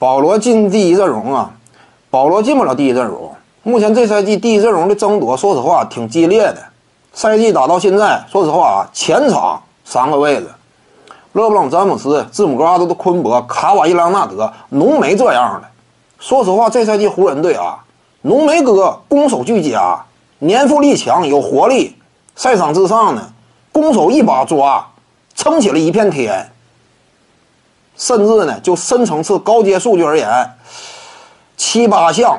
保罗进第一阵容啊，保罗进不了第一阵容。目前这赛季第一阵容的争夺，说实话挺激烈的。赛季打到现在，说实话啊，前场三个位置，勒布朗·詹姆斯、字母哥、阿德的昆博、卡瓦伊·莱昂纳德，浓眉这样的。说实话，这赛季湖人队啊，浓眉哥攻守俱佳，年富力强，有活力。赛场之上呢，攻守一把抓，撑起了一片天。甚至呢，就深层次高阶数据而言，七八项，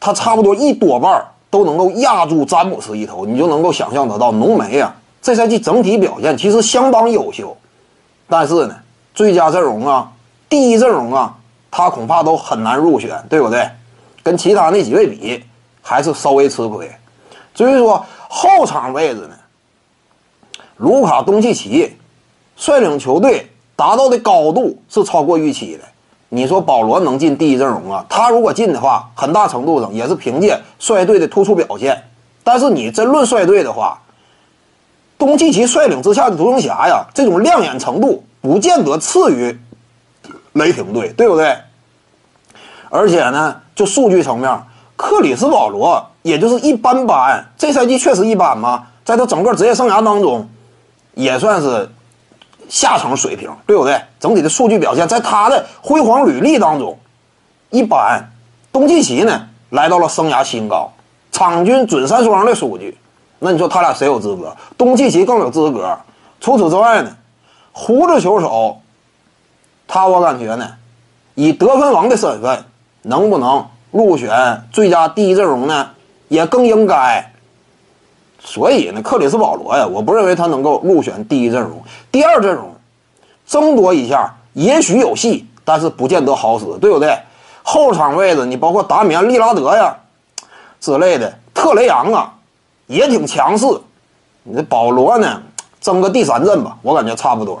他差不多一多半都能够压住詹姆斯一头，你就能够想象得到浓眉啊，这赛季整体表现其实相当优秀。但是呢，最佳阵容啊，第一阵容啊，他恐怕都很难入选，对不对？跟其他那几位比，还是稍微吃亏。至于说后场位置呢，卢卡·东契奇率领球队。达到的高度是超过预期的。你说保罗能进第一阵容啊？他如果进的话，很大程度上也是凭借率队的突出表现。但是你真论率队的话，东契奇率领之下的独行侠呀，这种亮眼程度不见得次于雷霆队，对不对？而且呢，就数据层面，克里斯保罗也就是一般般。这赛季确实一般嘛，在他整个职业生涯当中，也算是。下层水平，对不对？整体的数据表现，在他的辉煌履历当中，一般。东契奇呢，来到了生涯新高，场均准三双的数据。那你说他俩谁有资格？东契奇更有资格。除此之外呢，胡子球手，他我感觉呢，以得分王的身份，能不能入选最佳第一阵容呢？也更应该。所以呢，克里斯保罗呀，我不认为他能够入选第一阵容。第二阵容，争夺一下也许有戏，但是不见得好使，对不对？后场位置，你包括达米安利拉德呀之类的，特雷杨啊，也挺强势。你这保罗呢，争个第三阵吧，我感觉差不多。